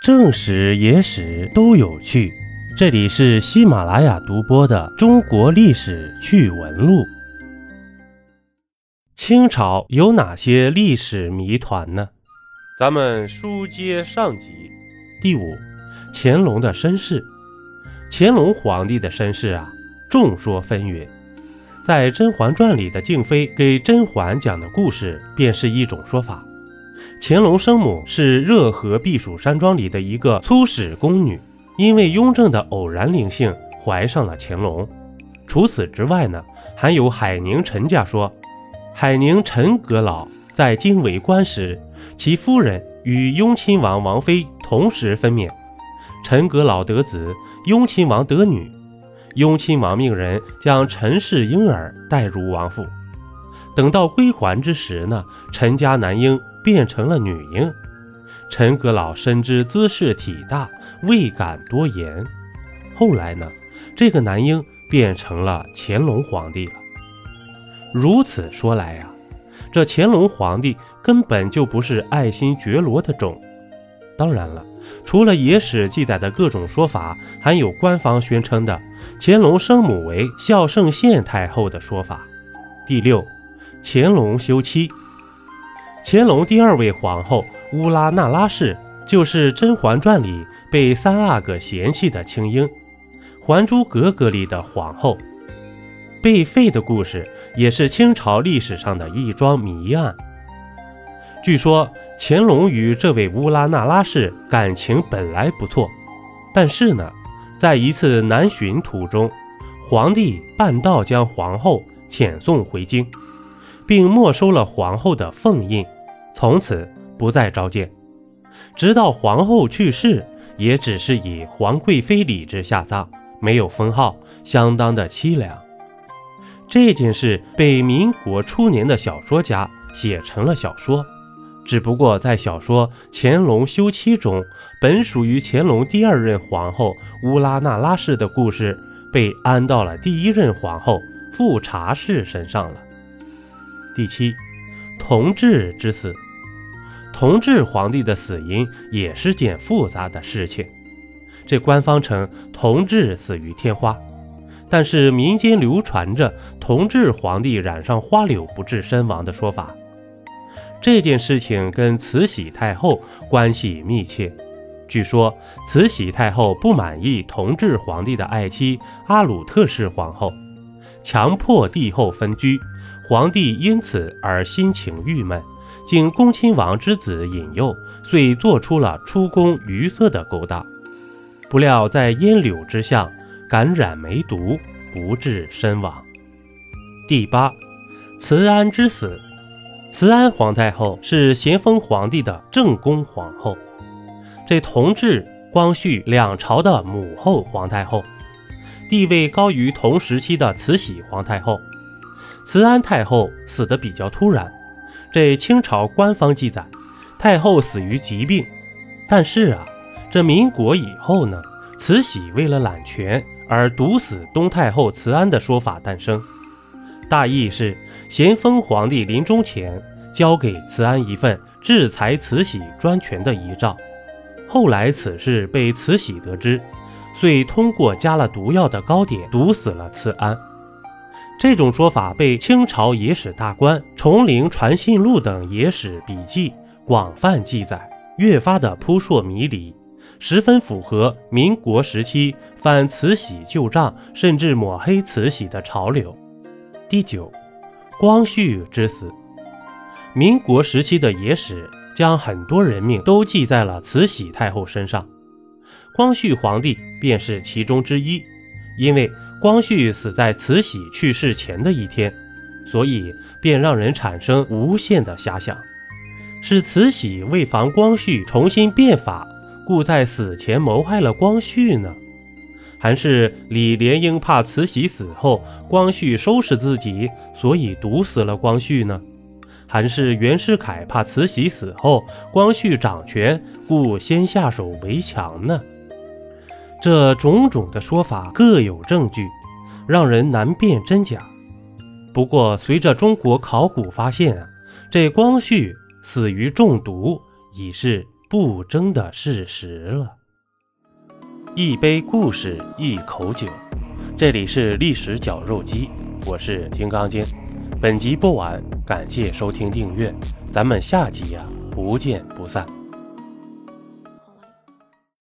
正史、野史都有趣。这里是喜马拉雅独播的《中国历史趣闻录》。清朝有哪些历史谜团呢？咱们书接上集。第五，乾隆的身世。乾隆皇帝的身世啊，众说纷纭。在《甄嬛传》里的静妃给甄嬛讲的故事，便是一种说法。乾隆生母是热河避暑山庄里的一个粗使宫女，因为雍正的偶然灵性怀上了乾隆。除此之外呢，还有海宁陈家说，海宁陈阁老在京为官时，其夫人与雍亲王王妃同时分娩，陈阁老得子，雍亲王得女，雍亲王命人将陈氏婴儿带入王府。等到归还之时呢，陈家男婴。变成了女婴，陈阁老深知姿势体大，未敢多言。后来呢，这个男婴变成了乾隆皇帝了。如此说来呀，这乾隆皇帝根本就不是爱新觉罗的种。当然了，除了野史记载的各种说法，还有官方宣称的乾隆生母为孝圣宪太后的说法。第六，乾隆休妻。乾隆第二位皇后乌拉那拉氏，就是《甄嬛传》里被三阿哥嫌弃的青樱，《还珠格格》里的皇后，被废的故事也是清朝历史上的一桩谜案。据说乾隆与这位乌拉那拉氏感情本来不错，但是呢，在一次南巡途中，皇帝半道将皇后遣送回京，并没收了皇后的凤印。从此不再召见，直到皇后去世，也只是以皇贵妃礼制下葬，没有封号，相当的凄凉。这件事被民国初年的小说家写成了小说，只不过在小说《乾隆休妻》中，本属于乾隆第二任皇后乌拉那拉氏的故事，被安到了第一任皇后富察氏身上了。第七，同治之死。同治皇帝的死因也是件复杂的事情。这官方称同治死于天花，但是民间流传着同治皇帝染上花柳不治身亡的说法。这件事情跟慈禧太后关系密切。据说慈禧太后不满意同治皇帝的爱妻阿鲁特氏皇后，强迫帝后分居，皇帝因此而心情郁闷。经恭亲王之子引诱，遂做出了出宫鱼色的勾当，不料在烟柳之下感染梅毒，不治身亡。第八，慈安之死。慈安皇太后是咸丰皇帝的正宫皇后，这同治、光绪两朝的母后皇太后，地位高于同时期的慈禧皇太后。慈安太后死得比较突然。这清朝官方记载，太后死于疾病。但是啊，这民国以后呢，慈禧为了揽权而毒死东太后慈安的说法诞生。大意是，咸丰皇帝临终前交给慈安一份制裁慈禧专权的遗诏。后来此事被慈禧得知，遂通过加了毒药的糕点毒死了慈安。这种说法被清朝野史大观《崇陵传信录》等野史笔记广泛记载，越发的扑朔迷离，十分符合民国时期反慈禧旧账甚至抹黑慈禧的潮流。第九，光绪之死。民国时期的野史将很多人命都记在了慈禧太后身上，光绪皇帝便是其中之一，因为。光绪死在慈禧去世前的一天，所以便让人产生无限的遐想：是慈禧为防光绪重新变法，故在死前谋害了光绪呢？还是李莲英怕慈禧死后光绪收拾自己，所以毒死了光绪呢？还是袁世凯怕慈禧死后光绪掌权，故先下手为强呢？这种种的说法各有证据，让人难辨真假。不过，随着中国考古发现啊，这光绪死于中毒已是不争的事实了。一杯故事，一口酒，这里是历史绞肉机，我是金刚经。本集播完，感谢收听订阅，咱们下集呀，不见不散。